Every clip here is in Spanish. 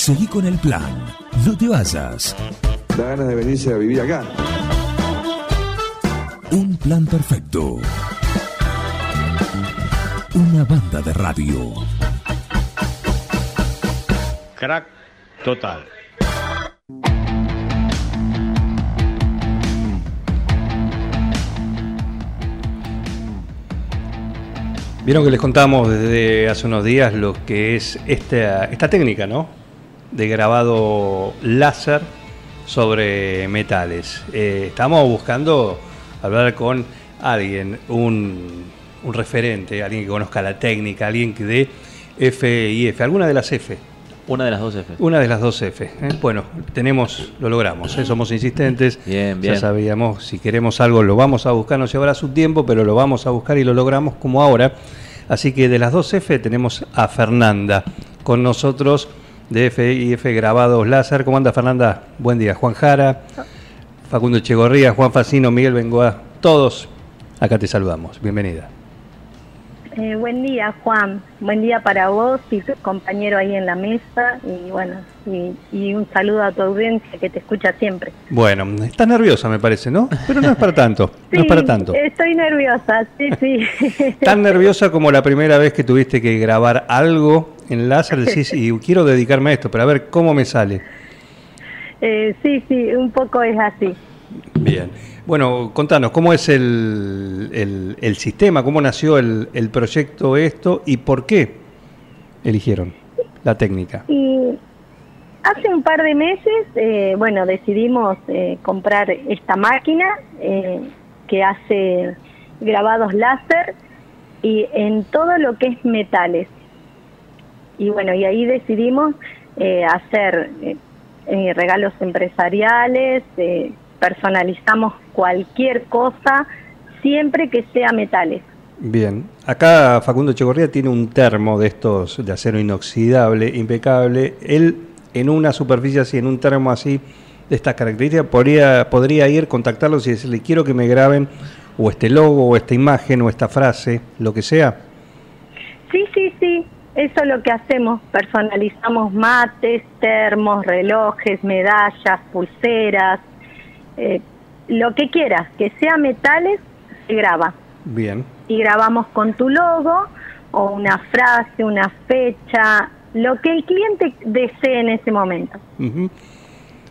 Seguí con el plan. No te vayas. Da ganas de venirse a vivir acá. Un plan perfecto. Una banda de radio. Crack total. Vieron que les contamos desde hace unos días lo que es esta, esta técnica, ¿no? De grabado láser sobre metales. Eh, estamos buscando hablar con alguien, un, un referente, alguien que conozca la técnica, alguien que dé F y F, alguna de las F. Una de las dos F. Una de las dos F. ¿eh? Bueno, tenemos, lo logramos, ¿eh? somos insistentes. Bien, bien. Ya sabíamos, si queremos algo lo vamos a buscar, nos llevará su tiempo, pero lo vamos a buscar y lo logramos como ahora. Así que de las dos F tenemos a Fernanda con nosotros de F y F grabados láser. ¿Cómo anda Fernanda? Buen día. Juan Jara, Facundo Echegorría, Juan Facino, Miguel Bengoa, todos acá te saludamos. Bienvenida. Eh, buen día, Juan. Buen día para vos y tu compañero ahí en la mesa. Y bueno, y, y un saludo a tu audiencia que te escucha siempre. Bueno, estás nerviosa me parece, ¿no? Pero no es para tanto, no es para tanto. Estoy nerviosa, sí, sí. Tan nerviosa como la primera vez que tuviste que grabar algo en láser, decís, y quiero dedicarme a esto, pero a ver cómo me sale. Eh, sí, sí, un poco es así. Bien. Bueno, contanos, ¿cómo es el, el- el sistema? ¿Cómo nació el, el proyecto esto y por qué eligieron la técnica? Y hace un par de meses, eh, bueno, decidimos eh, comprar esta máquina eh, que hace grabados láser y en todo lo que es metales. Y bueno, y ahí decidimos eh, hacer eh, eh, regalos empresariales, eh, personalizamos cualquier cosa, siempre que sea metales. Bien. Acá Facundo Chegorría tiene un termo de estos de acero inoxidable, impecable. Él en una superficie así, en un termo así, de estas características, podría, podría ir, contactarlos y decirle, quiero que me graben o este logo, o esta imagen, o esta frase, lo que sea. Sí, sí, sí, eso es lo que hacemos, personalizamos mates, termos, relojes, medallas, pulseras, eh, lo que quieras, que sea metales, se graba. Bien. Y grabamos con tu logo o una frase, una fecha, lo que el cliente desee en ese momento.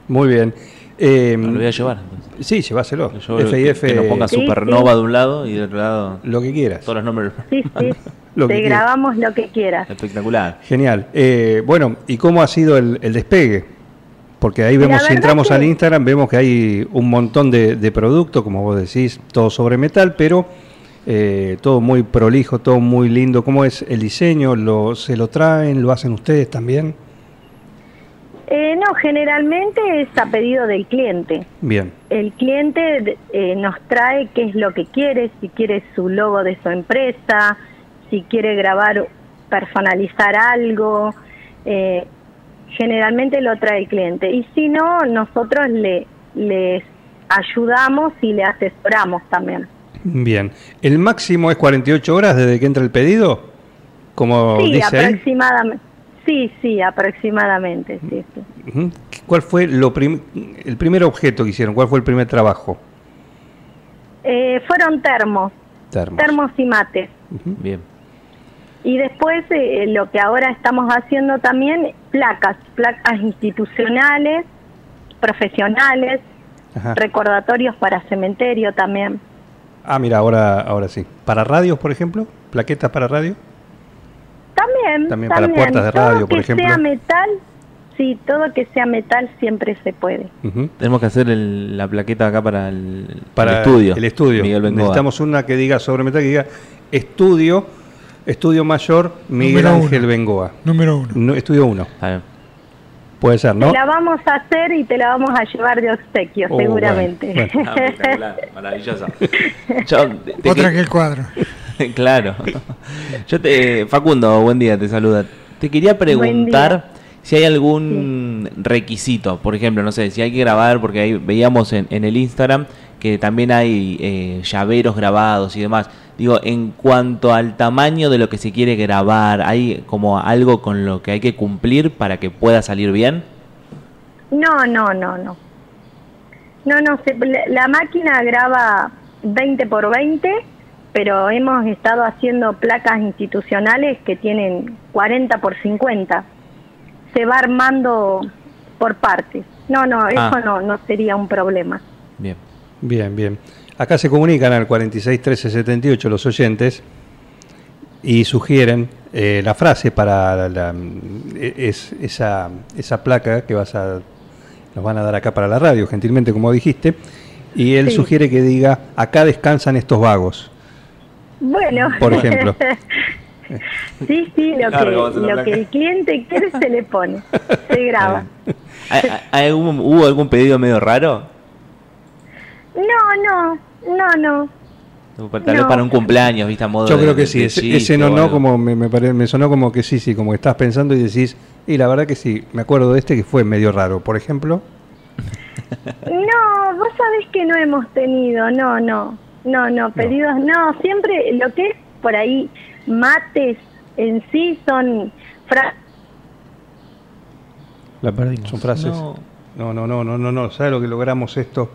Muy bien. Eh, Me lo voy a llevar. entonces. Sí, lleváselo. Yo F y que, F, que nos ponga Sí, Supernova sí. de un lado y del otro lado lo que quieras. todos los nombres. Sí, sí, Lo que te quieras. grabamos lo que quieras. Espectacular. Genial. Eh, bueno, ¿y cómo ha sido el, el despegue? Porque ahí vemos, si entramos que- al Instagram, vemos que hay un montón de, de productos, como vos decís, todo sobre metal, pero eh, todo muy prolijo, todo muy lindo. ¿Cómo es el diseño? ¿Lo, ¿Se lo traen? ¿Lo hacen ustedes también? Eh, no, generalmente es a pedido del cliente. Bien. El cliente eh, nos trae qué es lo que quiere, si quiere su logo de su empresa, si quiere grabar, personalizar algo. eh, generalmente lo trae el cliente. Y si no, nosotros le les ayudamos y le asesoramos también. Bien. ¿El máximo es 48 horas desde que entra el pedido? Como sí, dice ahí. aproximadamente. Sí, sí, aproximadamente. Sí. ¿Cuál fue lo prim- el primer objeto que hicieron? ¿Cuál fue el primer trabajo? Eh, fueron termos, Termos. termos y mates. Bien. Y después eh, lo que ahora estamos haciendo también, placas, placas institucionales, profesionales, Ajá. recordatorios para cementerio también. Ah, mira, ahora, ahora sí. ¿Para radios, por ejemplo? ¿Plaquetas para radio? También, También para puertas de Todo radio, por que ejemplo. sea metal, sí, todo que sea metal siempre se puede. Tenemos que hacer el- la plaqueta acá para el, Para el estudio. El estudio. Necesitamos una que diga sobre metal, que diga estudio, estudio mayor, Miguel Número Ángel uno. Bengoa. Número uno. No, estudio 1. Está bien. Puede ser, ¿no? Te la vamos a hacer y te la vamos a llevar de obsequio, Oh, seguramente. bueno, Ah, espectacular, maravilloso. Yo te- te Otra que- que el cuadro. claro. Yo te, Facundo, buen día, te saluda. Te quería preguntar si hay algún requisito, por ejemplo, no sé, si hay que grabar, porque ahí veíamos en, en el Instagram que también hay eh, llaveros grabados y demás. Digo, en cuanto al tamaño de lo que se quiere grabar, ¿hay como algo con lo que hay que cumplir para que pueda salir bien? No, no, no, no. No, no, se, la, máquina graba 20 por 20, pero hemos estado haciendo placas institucionales que tienen 40 por 50. Se va armando por partes. No, no, Ah. eso no, no sería un problema. Bien. Bien, bien. Acá se comunican al 46 13 78 los oyentes y sugieren eh, la frase para la- la- es, esa, esa placa que vas a nos van a dar acá para la radio, gentilmente como dijiste, y él Sí. sugiere que diga acá descansan estos vagos. Bueno, Por ejemplo. sí, sí, lo, Claro, que, lo que el cliente quiere se le pone, se graba. ¿Hay- hay- hay algún- ¿Hubo algún pedido medio raro? No, no, no, no. Tal vez No. para un cumpleaños, ¿viste? A modo Yo de- creo que de- sí, de ese, chiste ese no, no, como me, me, pare- me sonó como que sí, sí, como que estás pensando y decís, y la verdad que sí, me acuerdo de este que fue medio raro, por ejemplo. No, vos sabés que no hemos tenido, no, no, no, no, pedidos, no, siempre lo que es por ahí mates en sí son fra- La perdimos. Son frases. No. No, no, no, no, no, no. ¿Sabes lo que logramos esto?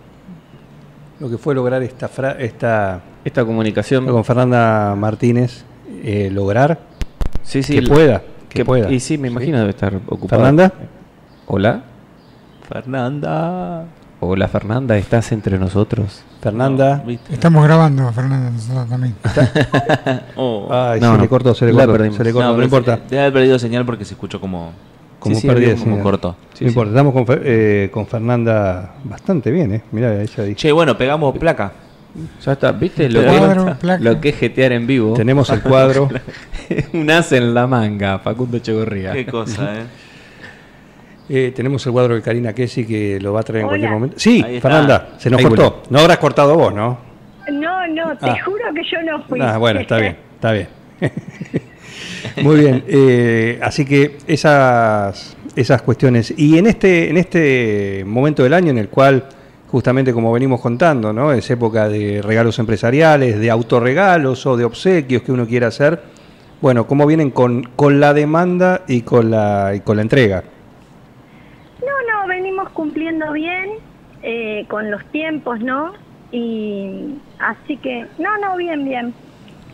Lo que fue lograr esta fra esta Esta comunicación. con Fernanda Martínez, eh, lograr Sí, sí. que el- pueda, que, que- pueda. Y sí, me imagino debe estar ocupada. Fernanda, Hola. Fernanda. Hola Fernanda, ¿estás entre nosotros? Fernanda. ¿Viste? Estamos grabando, Fernando, nosotros también. Oh. Ay, No, se no, le cortó, se le cortó, perdimos. se le cortó, no, pero importa. se- Debe haber perdido señal porque se escuchó como. Como Sí, perdida, como corto. Sí, no sí. importa, estamos con, eh, con Fernanda bastante bien, ¿eh? Mirá, ella dice. Che, bueno, pegamos placa. Ya está, ¿viste? Lo, que, placa. lo que es jetear en vivo. Tenemos el cuadro. un as en la manga, Facundo Chegorría. Qué cosa, ¿eh? Eh, tenemos el cuadro de Karina Kessi que lo va a traer en cualquier momento. Sí. Fernanda, se nos Ahí cortó. No habrás cortado vos, ¿no? No, no, te Ah. juro que yo no fui. Ah, bueno, está bien, está bien. Muy bien, eh, así que esas, esas cuestiones. Y en este, en este momento del año en el cual, justamente como venimos contando, ¿no? es época de regalos empresariales, de autorregalos o de obsequios que uno quiera hacer, bueno, ¿cómo vienen con, con la demanda y con la, y con la entrega? No, no, venimos cumpliendo bien eh, con los tiempos, ¿no? Y así que, no, no, bien, bien.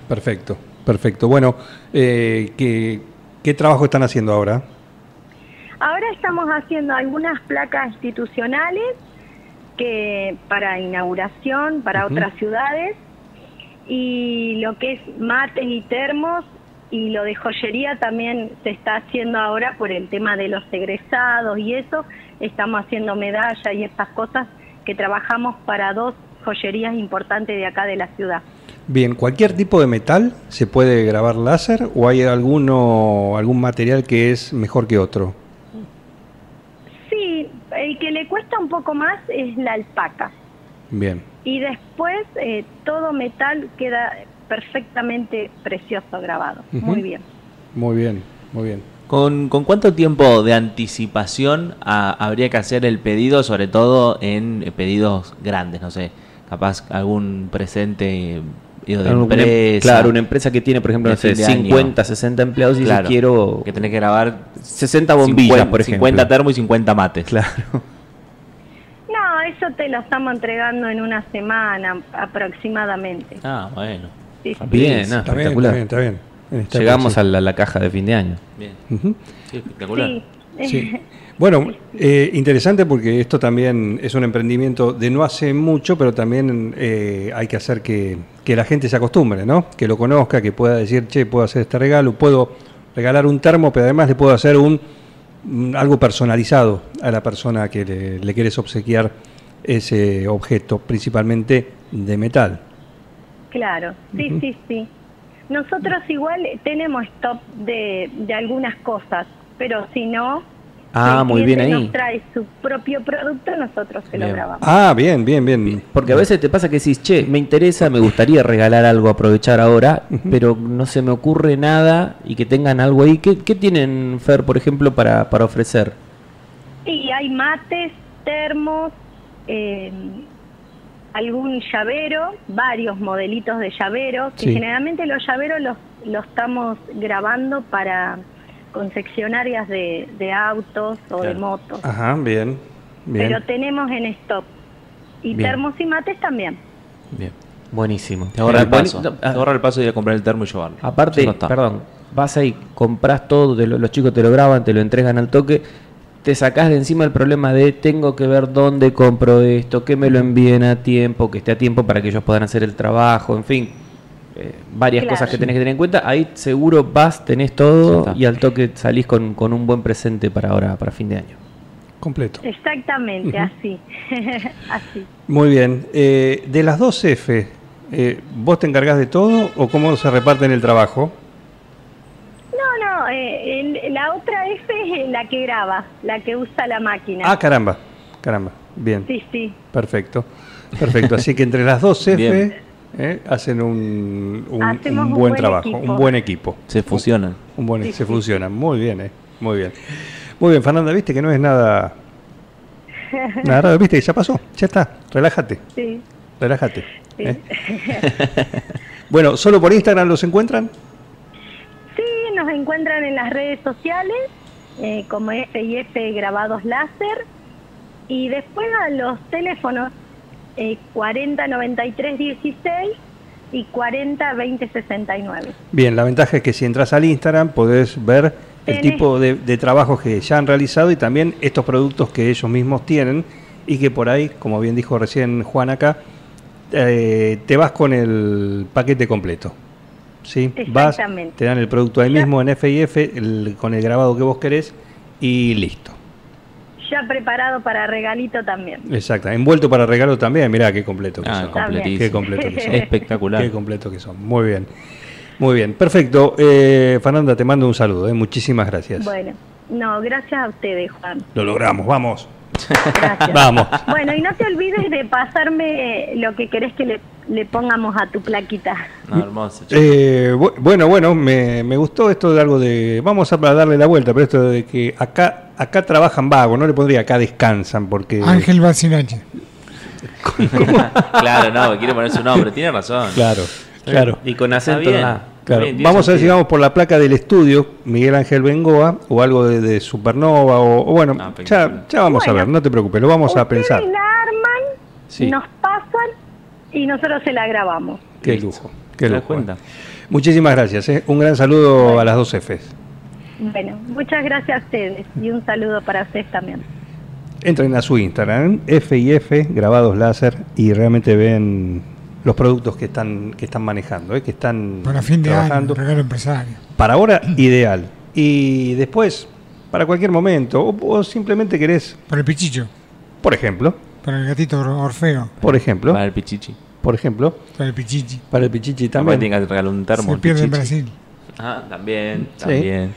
Perfecto, perfecto. Bueno, eh, ¿qué, ¿qué trabajo están haciendo ahora? Ahora estamos haciendo algunas placas institucionales que para inauguración para otras ciudades y lo que es mates y termos y lo de joyería también se está haciendo ahora por el tema de los egresados y eso estamos haciendo medallas y estas cosas que trabajamos para dos joyerías importantes de acá de la ciudad. Bien, ¿cualquier tipo de metal se puede grabar láser o hay alguno, algún material que es mejor que otro? Sí, el que le cuesta un poco más es la alpaca. Bien, Y después eh, todo metal queda perfectamente precioso grabado. Muy bien. muy bien, muy bien. ¿Con, con cuánto tiempo de anticipación ah, habría que hacer el pedido, sobre todo en eh, pedidos grandes? No sé, capaz algún presente digo, de Claro, una- empresa. claro, una empresa que tiene, por ejemplo, no sé, fin de año. 50, 60 empleados y Claro, dice quiero que tenés que grabar 60 bombillas, 50, por ejemplo. 50 termos y 50 mates. Claro. No, eso te lo estamos entregando en una semana aproximadamente. Ah, bueno. Sí. Bien, ah, Está bien, está espectacular. bien, está bien. En esta Llegamos a la, la caja de fin de año. Bien. sí. Ujú. Sí, espectacular. Sí. Bueno, eh, interesante porque esto también es un emprendimiento de no hace mucho, pero también eh, hay que hacer que, que la gente se acostumbre, ¿no? Que lo conozca, que pueda decir, che, puedo hacer este regalo, puedo regalar un termo, pero además le puedo hacer un, un- algo personalizado a la persona que le, le quieres obsequiar ese objeto, principalmente de metal. Claro, sí, sí, sí. Nosotros igual tenemos stop de, de algunas cosas, pero si no, Ah, muy bien ahí. nos trae su propio producto, nosotros se lo grabamos. Ah, bien, bien, bien. Porque a veces te pasa que decís, che, me interesa, me gustaría regalar algo, aprovechar ahora, pero no se me ocurre nada y que tengan algo ahí. ¿Qué, qué tienen, Fer, por ejemplo, para, para ofrecer? Y hay mates, termos, eh, algún llavero, varios modelitos de llavero, que Sí. generalmente los llaveros los, los estamos grabando para concesionarias de, de autos o de motos. Ajá, bien. Bien. Pero tenemos en stock. Y Bien. termos y mates también. Bien. Buenísimo. Te ahorra el Boni- paso. no, Te ah, ahorra el paso de ir a comprar el termo y llevarlo. Aparte, perdón, vas ahí, compras todo, te lo- los chicos te lo graban, te lo entregan al toque, te sacás de encima el problema de tengo que ver dónde compro esto, que me lo envíen a tiempo, que esté a tiempo para que ellos puedan hacer el trabajo, en fin. Eh, varias Claro. cosas que tenés que tener en cuenta. Ahí seguro vas, tenés todo y al toque salís con, con un buen presente para ahora, para fin de año. Completo. Exactamente, así. así. Muy bien. Eh, de las dos F, eh, ¿vos te encargás de todo o cómo se reparten el trabajo? No, no, eh, el- la otra F es la que graba, la que usa la máquina. Ah, caramba. Caramba. Bien. sí, sí. Perfecto. Perfecto. Así que entre las dos F Bien. Eh, hacen un, buen buen trabajo, equipo. un buen equipo. Se fusionan. Un buen, Sí, se sí. fusionan. Muy bien, eh. Muy bien. Muy bien, Fernanda, viste que no es nada. Nada raro, viste ya pasó. Ya está. Relájate. Sí. Relájate. Sí. ¿eh? bueno, ¿solo por Instagram los encuentran? Sí, nos encuentran en las redes sociales eh, como F grabados láser y después a los teléfonos eh, 40 93 16 y 40 20 69. Bien, la ventaja es que si entras al Instagram podés ver el tipo de, de trabajos que ya han realizado y también estos productos que ellos mismos tienen y que por ahí, como bien dijo recién Juan acá, eh, te vas con el paquete completo. ¿Sí? Vas, te dan el producto ahí mismo en FIF el- con el grabado que vos querés y listo. Ya preparado para regalito también. Exacto. Envuelto para regalo también, mirá qué completo que Ah, son. completísimo. Qué completo que son. Espectacular. Qué completo que son. Muy bien. Muy bien. Perfecto. Eh, Fernanda, te mando un saludo. eh. Muchísimas gracias. Bueno, no, gracias a ustedes, Juan. Lo logramos. Vamos. Gracias. Vamos. Bueno, y no te olvides de pasarme lo que querés que le, le pongamos a tu plaquita. No, hermoso. Eh, bu- bueno, bueno, me, me gustó esto de algo de... Vamos a darle la vuelta, pero esto de que acá acá trabajan vagos, no le pondría acá descansan, porque... Ángel Bacinache. claro, no, quiere poner su nombre. Tiene razón. Claro, claro. Y con acento bien. nada. Claro, Bien, tiene vamos a ver si vamos por la placa del estudio, Miguel Ángel Bengoa, o algo de, de Supernova, o, o bueno, Ah, ya, ya vamos a ver, no te preocupes, lo vamos a pensar. la arman, Sí. nos pasan y nosotros se la grabamos. Qué Listo. lujo, qué ¿Te das lujo. cuenta? Muchísimas gracias, eh. un gran saludo a las dos Fs. Bueno, muchas gracias a ustedes y un saludo para ustedes también. Entren a su Instagram, FIF, grabados láser, y realmente ven los productos que están, que están manejando, eh, que están Para fin de año, trabajando. regalo empresario. Para ahora, ideal. Y después, para cualquier momento, o, o simplemente querés, Para el pichicho, por ejemplo, para el gatito Or- Orfeo, por ejemplo, Para el pichichi. por ejemplo, para el pichichi. para el pichichi También tiene que regalar un termo. Se pierde en. Brasil. Ah, también, también. Sí,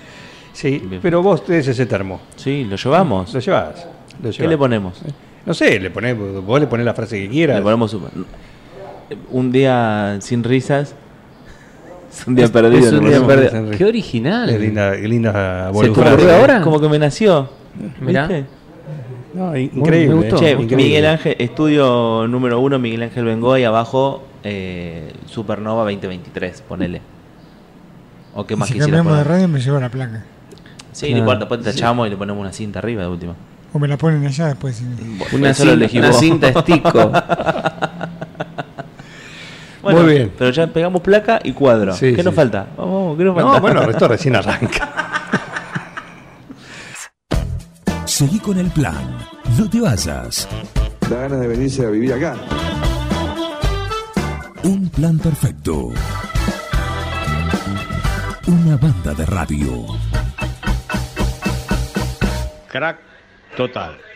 Bien. pero vos tenés ese termo. Sí, lo llevamos. Lo llevas. Lo ¿Qué llevas. le ponemos? No sé, le ponés, vos le ponés la frase que quieras. Le ponemos un, un día sin risas. Es un día perdido. Es un día perdido. Qué original. Qué linda, qué linda ¿Se te ocurrió ahora? Como que me nació. Mirá. ¿Viste? No, in- increíble. me gustó. eh, Che, increíble. Miguel Ángel, estudio número uno, Miguel Ángel Bengoa y abajo eh, Supernova 2023, ponele. O qué más si quisiera cambiamos de poner. radio me llevo la placa. Sí, Claro. no importa, después tachamos y le ponemos una cinta arriba de última. O me la ponen allá después. si- Una, cinta, elegí una cinta estico. Bueno, Muy bien. Pero ya pegamos placa y cuadro. Sí, ¿Qué sí. nos falta? Vamos, vamos, ¿qué nos falta? No, bueno, esto recién arranca. Seguí con el plan. No te vayas. Da ganas de venirse a vivir acá. Un plan perfecto. Una banda de radio. Crack total.